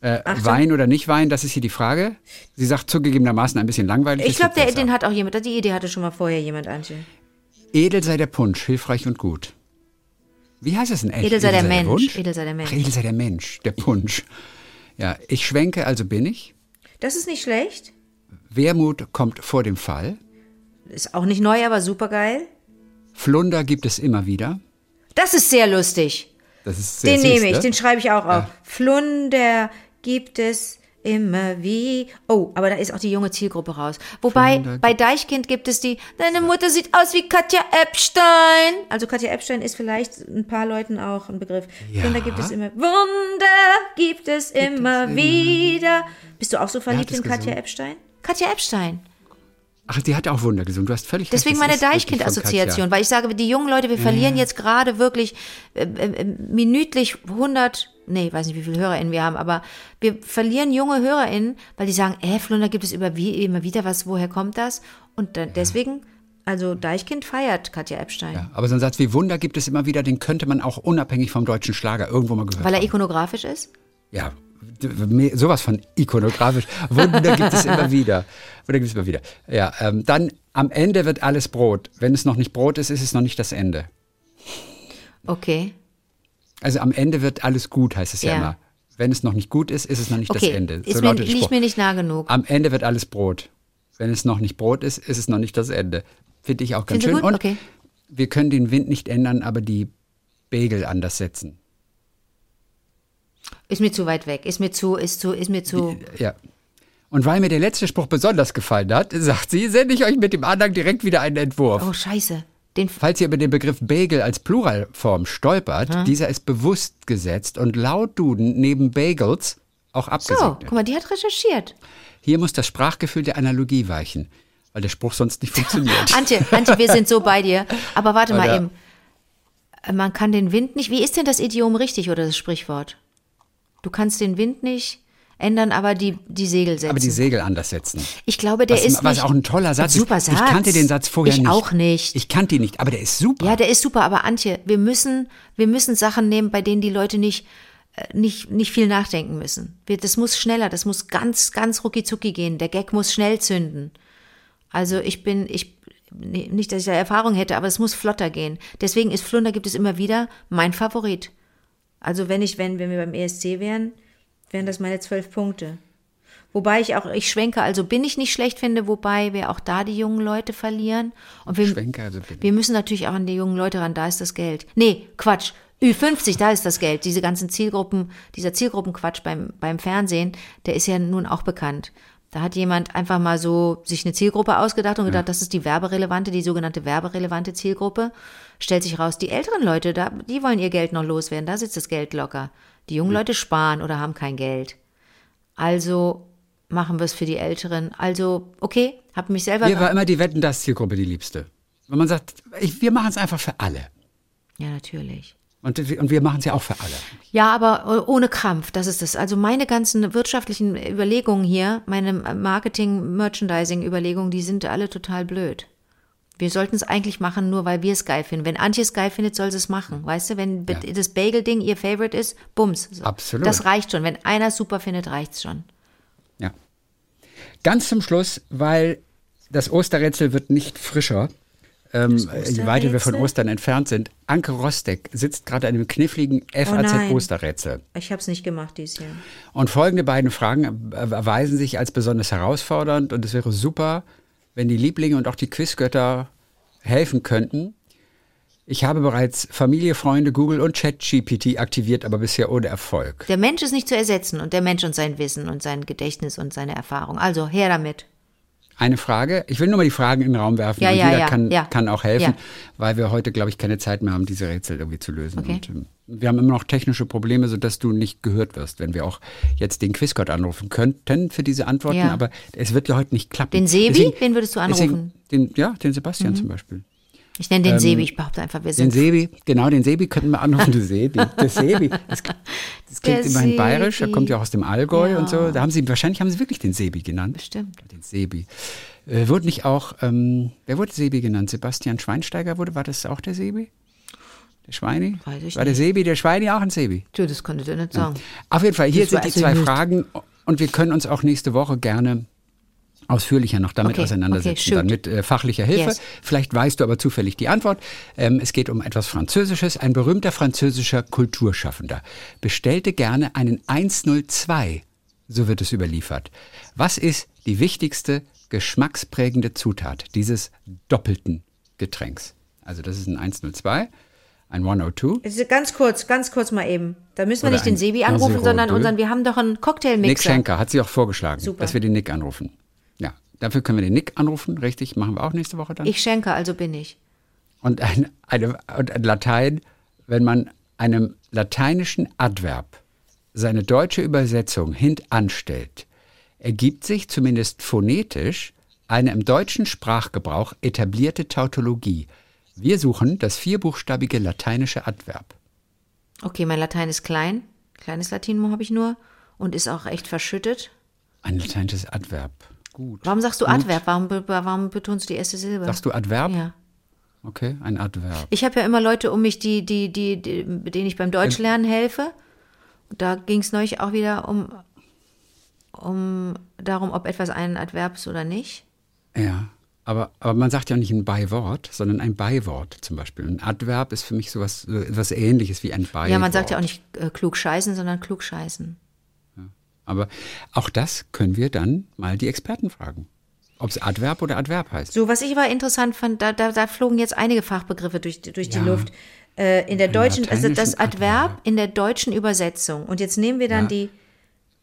Äh, Wein oder nicht Wein, das ist hier die Frage. Sie sagt zugegebenermaßen ein bisschen langweilig. Ich es glaube, den hat auch jemand, die Idee hatte schon mal vorher jemand, Antje. Edel sei der Punsch, hilfreich und gut. Wie heißt das denn echt? Edel sei der Mensch. Wunsch? Edel sei der Mensch. Ach, edel sei der Mensch, der Punsch. Ja, ich schwenke, also bin ich. Das ist nicht schlecht. Wermut kommt vor dem Fall. Ist auch nicht neu, aber super geil. Flunder gibt es immer wieder. Das ist sehr lustig. Das ist sehr Den süß, nehme ich, ne? den schreibe ich auch auf. Flunder gibt es immer wie. Oh, aber da ist auch die junge Zielgruppe raus. Wobei, bei Deichkind gibt es die, deine Mutter sieht aus wie Katja Epstein. Also Katja Epstein ist vielleicht ein paar Leuten auch ein Begriff. Ja. Flunder gibt es immer. Wunder gibt es immer immer wieder. Bist du auch so verliebt es in Katja gesungen? Epstein? Katja Epstein. Ach, die hat auch Wunder gesungen. Du hast völlig Deswegen recht. meine Deichkind-Assoziation, weil ich sage, die jungen Leute, wir verlieren jetzt gerade wirklich äh, äh, minütlich 100, nee, ich weiß nicht, wie viele HörerInnen wir haben, aber wir verlieren junge HörerInnen, weil die sagen, äh, Flunder gibt es über wie, immer wieder was, woher kommt das? Und dann, deswegen, also Deichkind feiert Katja Epstein, Ja, aber so ein Satz wie Wunder gibt es immer wieder, den könnte man auch unabhängig vom deutschen Schlager irgendwo mal gehört weil er haben. ikonografisch ist. Ja, sowas von ikonografisch. Wunder gibt es immer wieder. Wunder gibt es immer wieder. Ja, ähm, dann am Ende wird alles Brot. Wenn es noch nicht Brot ist, ist es noch nicht das Ende. Okay. Also am Ende wird alles gut, heißt es ja, Ja. immer. Wenn es noch nicht gut ist, ist es noch nicht Okay, das Ende. ist mir, liegt mir nicht nah genug. Am Ende wird alles Brot. Wenn es noch nicht Brot ist, ist es noch nicht das Ende. Finde ich auch ganz du schön. Und Okay. wir können den Wind nicht ändern, aber die Bagel anders setzen. Ist mir zu weit weg, ist mir zu, ist zu, ist mir zu. Ja. Und weil mir der letzte Spruch besonders gefallen hat, sagt sie, sende ich euch mit dem Anhang direkt wieder einen Entwurf. Oh, scheiße. Den, Falls ihr über den Begriff Bagel als Pluralform stolpert, dieser ist bewusst gesetzt und laut Duden neben Bagels auch so, abgesegnet. guck mal, die hat recherchiert. Hier muss das Sprachgefühl der Analogie weichen, weil der Spruch sonst nicht funktioniert. Antje, Antje, wir sind so bei dir. Aber warte mal Oder- eben. Äh, Man kann den Wind nicht. Wie ist denn das Idiom richtig oder das Sprichwort? Du kannst den Wind nicht ändern, aber die, die Segel setzen. Aber die Segel anders setzen. ich glaube, der Was, ist was auch ein toller Satz Super ist. Satz. Ich kannte den Satz vorher ich nicht. auch nicht. Ich kannte ihn nicht, aber der ist super. ja, der ist super, aber Antje, wir müssen, wir müssen Sachen nehmen, bei denen die Leute nicht, äh, nicht, nicht viel nachdenken müssen. Wir, das muss schneller, das muss ganz, ganz rucki zucki gehen. Der Gag muss schnell zünden. Also ich bin, ich, nicht, dass ich da Erfahrung hätte, aber es muss flotter gehen. Deswegen ist Flunder gibt es immer wieder mein Favorit. Also wenn ich, wenn, wenn wir beim ESC wären, wären das meine zwölf Punkte. Wobei ich auch, ich schwenke, also bin ich nicht schlecht finde, wobei wir auch da die jungen Leute verlieren. Und wir, Schwenke, also bin wir müssen natürlich auch an die jungen Leute ran, da ist das Geld. Nee, Quatsch. Ü50, da ist das Geld. Diese ganzen Zielgruppen, dieser Zielgruppenquatsch beim, beim Fernsehen, der ist ja nun auch bekannt. Da hat jemand einfach mal so sich eine Zielgruppe ausgedacht und gedacht, das ist die werberelevante, die sogenannte werberelevante Zielgruppe. Stellt sich raus, die älteren Leute, da, die wollen ihr Geld noch loswerden, da sitzt das Geld locker. Die jungen Leute sparen oder haben kein Geld. Also machen wir es für die Älteren. Also, okay, habe mich selber. Mir war immer die Wetten, das Zielgruppe die liebste. Wenn man sagt, ich, wir machen es einfach für alle. ja, natürlich. Und, und wir machen es ja auch für alle. Ja, aber äh, ohne Krampf, das ist es. Also meine ganzen wirtschaftlichen Überlegungen hier, meine Marketing, Merchandising-Überlegungen, die sind alle total blöd. Wir sollten es eigentlich machen, nur weil wir es geil finden. Wenn Antje es geil findet, soll sie es machen. Weißt du, wenn Ja. das Bagel-Ding ihr Favorite ist, bums. So. Absolut. Das reicht schon. Wenn einer es super findet, reicht's schon. Ja. Ganz zum Schluss, weil das Osterrätsel wird nicht frischer, ähm, je weiter wir von? Ostern entfernt sind. Anke Rostek sitzt gerade an einem kniffligen. FAZ-Osterrätsel. Ich habe es nicht gemacht dieses Jahr. Und folgende beiden Fragen erweisen sich als besonders herausfordernd und es wäre super, wenn die Lieblinge und auch die Quizgötter helfen könnten. Ich habe bereits Familie, Freunde, Google und ChatGPT aktiviert, aber bisher ohne Erfolg. Der Mensch ist nicht zu ersetzen und der Mensch und sein Wissen und sein Gedächtnis und seine Erfahrung. Also her damit. Eine Frage, ich will nur mal die Fragen in den Raum werfen Ja, und ja, jeder ja, kann, ja. kann auch helfen, weil wir heute, glaube ich, keine Zeit mehr haben, diese Rätsel irgendwie zu lösen. Okay. Und, ähm, wir haben immer noch technische Probleme, sodass du nicht gehört wirst, wenn wir auch jetzt den Quizgott anrufen könnten für diese Antworten, aber es wird ja heute nicht klappen. Den Sebi? Wen würdest du Deswegen, anrufen? Mhm. den, ja, den Sebastian zum Beispiel. Ich nenne den Sebi, ich behaupte einfach, wir Den sind. Sebi, genau, den Sebi könnten wir anrufen. Der Sebi, der Sebi. Das, das klingt Der immerhin bayerisch, er Sebi. kommt ja auch aus dem Allgäu Ja. und so. Da haben sie, wahrscheinlich haben sie wirklich den Sebi genannt. Bestimmt. Den Sebi. Äh, wurde nicht auch, ähm, wer wurde Sebi genannt? Sebastian Schweinsteiger wurde, war das auch der Sebi? Der Schweini? Weiß ich war der nicht. Sebi, der Schweini auch ein Sebi? Du, das konntet ihr nicht sagen. Auf jeden Fall, hier Das sind die ich zwei nicht. Fragen und wir können uns auch nächste Woche gerne ausführlicher noch damit Okay, auseinandersetzen, okay, dann mit äh, fachlicher Hilfe. Yes. Vielleicht weißt du aber zufällig die Antwort. Ähm, es geht um etwas Französisches. Ein berühmter französischer Kulturschaffender bestellte gerne einen 102, so wird es überliefert. Was ist die wichtigste geschmacksprägende Zutat dieses doppelten Getränks? Also das ist ein 102, ein 102. Jetzt Ganz kurz, ganz kurz mal eben. Da müssen wir Oder nicht den Sebi anrufen, sondern unseren, wir haben doch einen Nick Cocktailmixer. Schenker hat sie auch vorgeschlagen, Super. dass wir den Nick anrufen. Dafür können wir den Nick anrufen, richtig, machen wir auch nächste Woche dann. Ich schenke, also bin ich. Und ein, eine, und ein Latein, wenn man einem lateinischen Adverb seine deutsche Übersetzung hintanstellt, ergibt sich zumindest phonetisch eine im deutschen Sprachgebrauch etablierte Tautologie. Wir suchen das vierbuchstabige lateinische Adverb. Okay, mein Latein ist klein. Kleines Latinum habe ich nur und ist auch echt verschüttet. Ein lateinisches Adverb. Gut. Warum sagst du Adverb? Warum, warum betonst du die erste Silbe? Sagst du Adverb? Ja. Okay, ein Adverb. Ich habe ja immer Leute um mich, die, die, die, die, denen ich beim Deutschlernen helfe. Und da ging es neulich auch wieder um, um darum, ob etwas ein Adverb ist oder nicht. Ja, aber, aber man sagt ja nicht ein Beiwort, sondern ein Beiwort zum Beispiel. Ein Adverb ist für mich sowas, so etwas ähnliches wie ein Beiwort. Ja, man sagt ja auch nicht äh, klug scheißen, sondern klug scheißen. Aber auch das können wir dann mal die Experten fragen. Ob es Adverb oder Adverb heißt. So, was ich aber interessant fand, da, da, da flogen jetzt einige Fachbegriffe durch, durch die Ja. Luft. Äh, in der deutschen, also das Adverb Adverb. in der deutschen Übersetzung. Und jetzt nehmen wir dann Ja. die,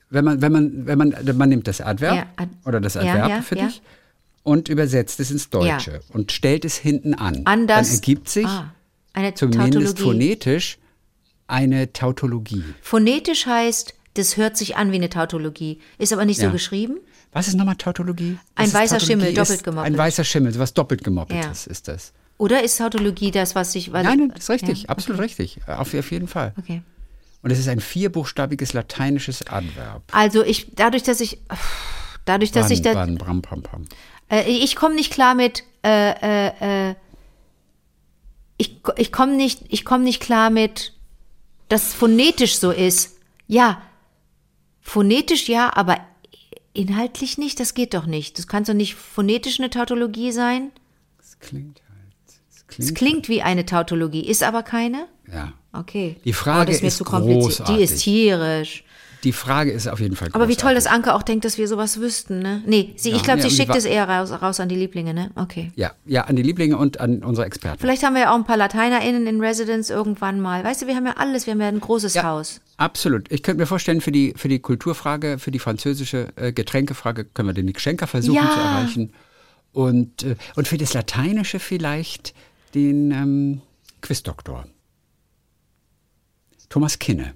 Wenn man, wenn man, wenn man, man nimmt das Adverb Ja, Ad- oder das Adverb für dich und übersetzt es ins Deutsche und stellt es hinten an. an das. dann ergibt sich ah, zumindest Tautologie. phonetisch eine Tautologie. Phonetisch heißt, das hört sich an wie eine Tautologie, ist aber nicht so Ja. geschrieben. Was ist nochmal Tautologie? Ein Was ist weißer Tautologie? Schimmel, Ist doppelt gemoppelt. Ein weißer Schimmel, was doppelt gemoppeltes Ja. ist das. Oder ist Tautologie das, was. Was, Nein, nein, das ist richtig, Ja, absolut richtig. Auf, auf jeden Fall. Okay. Und es ist ein vierbuchstabiges lateinisches Adverb. Also ich, dadurch, dass ich, dadurch, dass ich da, Baden, bram, bram, bram. äh, ich komme nicht klar mit, äh, äh, äh, ich, ich komme nicht, ich komme nicht klar mit, dass es phonetisch so ist. Ja, phonetisch ja, aber inhaltlich nicht. Das geht doch nicht. Das kann doch nicht phonetisch eine Tautologie sein. Es klingt halt. Es klingt, Es klingt wie eine Tautologie, ist aber keine. Ja. Okay. Die Frage oh, ist mir ist zu kompliziert. Die großartig. ist tierisch. Die Frage ist auf jeden Fall Aber wie toll, dass großartig. Anke auch denkt, dass wir sowas wüssten, ne? Nee, sie, Ja, ich glaube, sie schickt es eher raus, raus an die Lieblinge, ne? Okay. Ja, ja, an die Lieblinge und an unsere Experten. Vielleicht haben wir ja auch ein paar LateinerInnen in Residence irgendwann mal. Weißt du, wir haben ja alles, wir haben ja ein großes Ja. Haus. Absolut. Ich könnte mir vorstellen, für die, für die Kulturfrage, für die französische äh, Getränkefrage können wir den Nick Schenker versuchen zu erreichen. Und, äh, und für das Lateinische vielleicht den ähm, Quizdoktor. Thomas Kinne.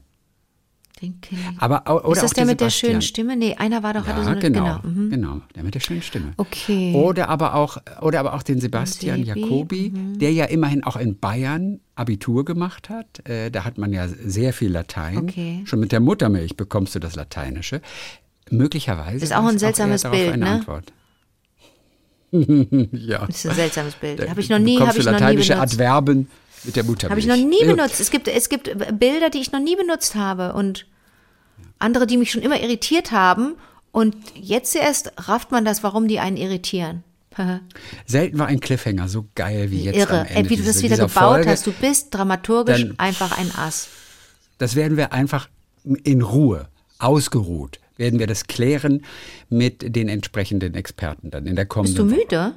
Den. Aber, oder ist das auch der mit der Sebastian. schönen Stimme? Nee, einer war doch, hatte Ja, so eine, genau, genau. mhm. genau, der mit der schönen Stimme. Okay. Oder aber auch, oder aber auch den Sebastian Sebi, Jacobi, mhm. der ja immerhin auch in Bayern Abitur gemacht hat. Äh, da hat man ja sehr viel Latein. Okay. Schon mit der Muttermilch bekommst du das Lateinische. Möglicherweise Ist auch ein seltsames darauf Bild, eine ne? Antwort. ja. Das ist ein seltsames Bild. Habe ich noch nie, habe ich du noch nie lateinische benutzt. Adverben mit der Muttermilch. Habe ich noch nie Äh, benutzt. Es gibt, es gibt Bilder, die ich noch nie benutzt habe und andere, die mich schon immer irritiert haben. Und jetzt erst rafft man das, warum die einen irritieren. Selten war ein Cliffhanger so geil wie jetzt Irre. Ey, Ende wie du das wieder gebaut Folge. hast. Du bist dramaturgisch Dann- einfach ein Ass. Das werden wir einfach in Ruhe, ausgeruht, werden wir das klären mit den entsprechenden Experten dann in der Bist kommenden du Woche.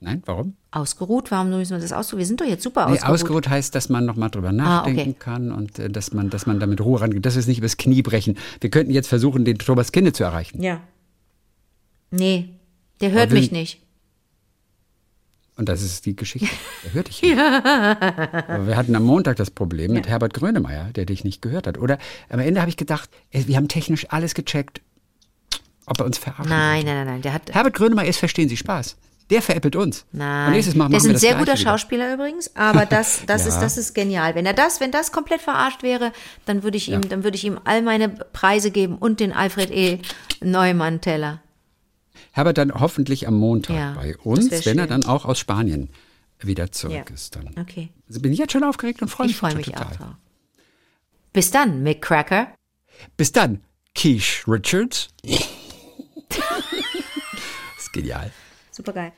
Nein, warum? Ausgeruht? Warum müssen wir das ausruhen? Wir sind doch jetzt super Nee, ausgeruht. ausgeruht heißt, dass man nochmal drüber nachdenken Ah, okay. kann und äh, dass, man, dass man da mit Ruhe rangeht, dass wir es nicht übers Knie brechen. Wir könnten jetzt versuchen, den Thomas Kinne zu erreichen. Ja. Nee, der hört mich nicht. Und das ist die Geschichte. Er hört dich nicht. Aber wir hatten am Montag das Problem mit Herbert Grönemeyer, der dich nicht gehört hat. Oder am Ende habe ich gedacht, ey, wir haben technisch alles gecheckt, ob er uns verarschen Nein, nein, nein, nein. Der hat. Herbert Grönemeyer ist Verstehen Sie Spaß. Der veräppelt uns. Nein. Und nächstes Mal machen der ist ein das sehr guter wieder. Schauspieler übrigens, aber das, das Ja. ist, das ist genial. Wenn er das, wenn das komplett verarscht wäre, dann würde ich ihm, dann würde ich ihm all meine Preise geben und den Alfred E. Neumann Teller. Herbert dann hoffentlich am Montag Ja, bei das uns, wenn er schön. dann auch aus Spanien wieder zurück Ja. ist. Dann. Okay. Also bin ich jetzt schon aufgeregt und freue mich, Ich freue mich total. auch drauf. Bis dann, Mick Cracker. Bis dann, Keish Richards. das ist genial. Super geil.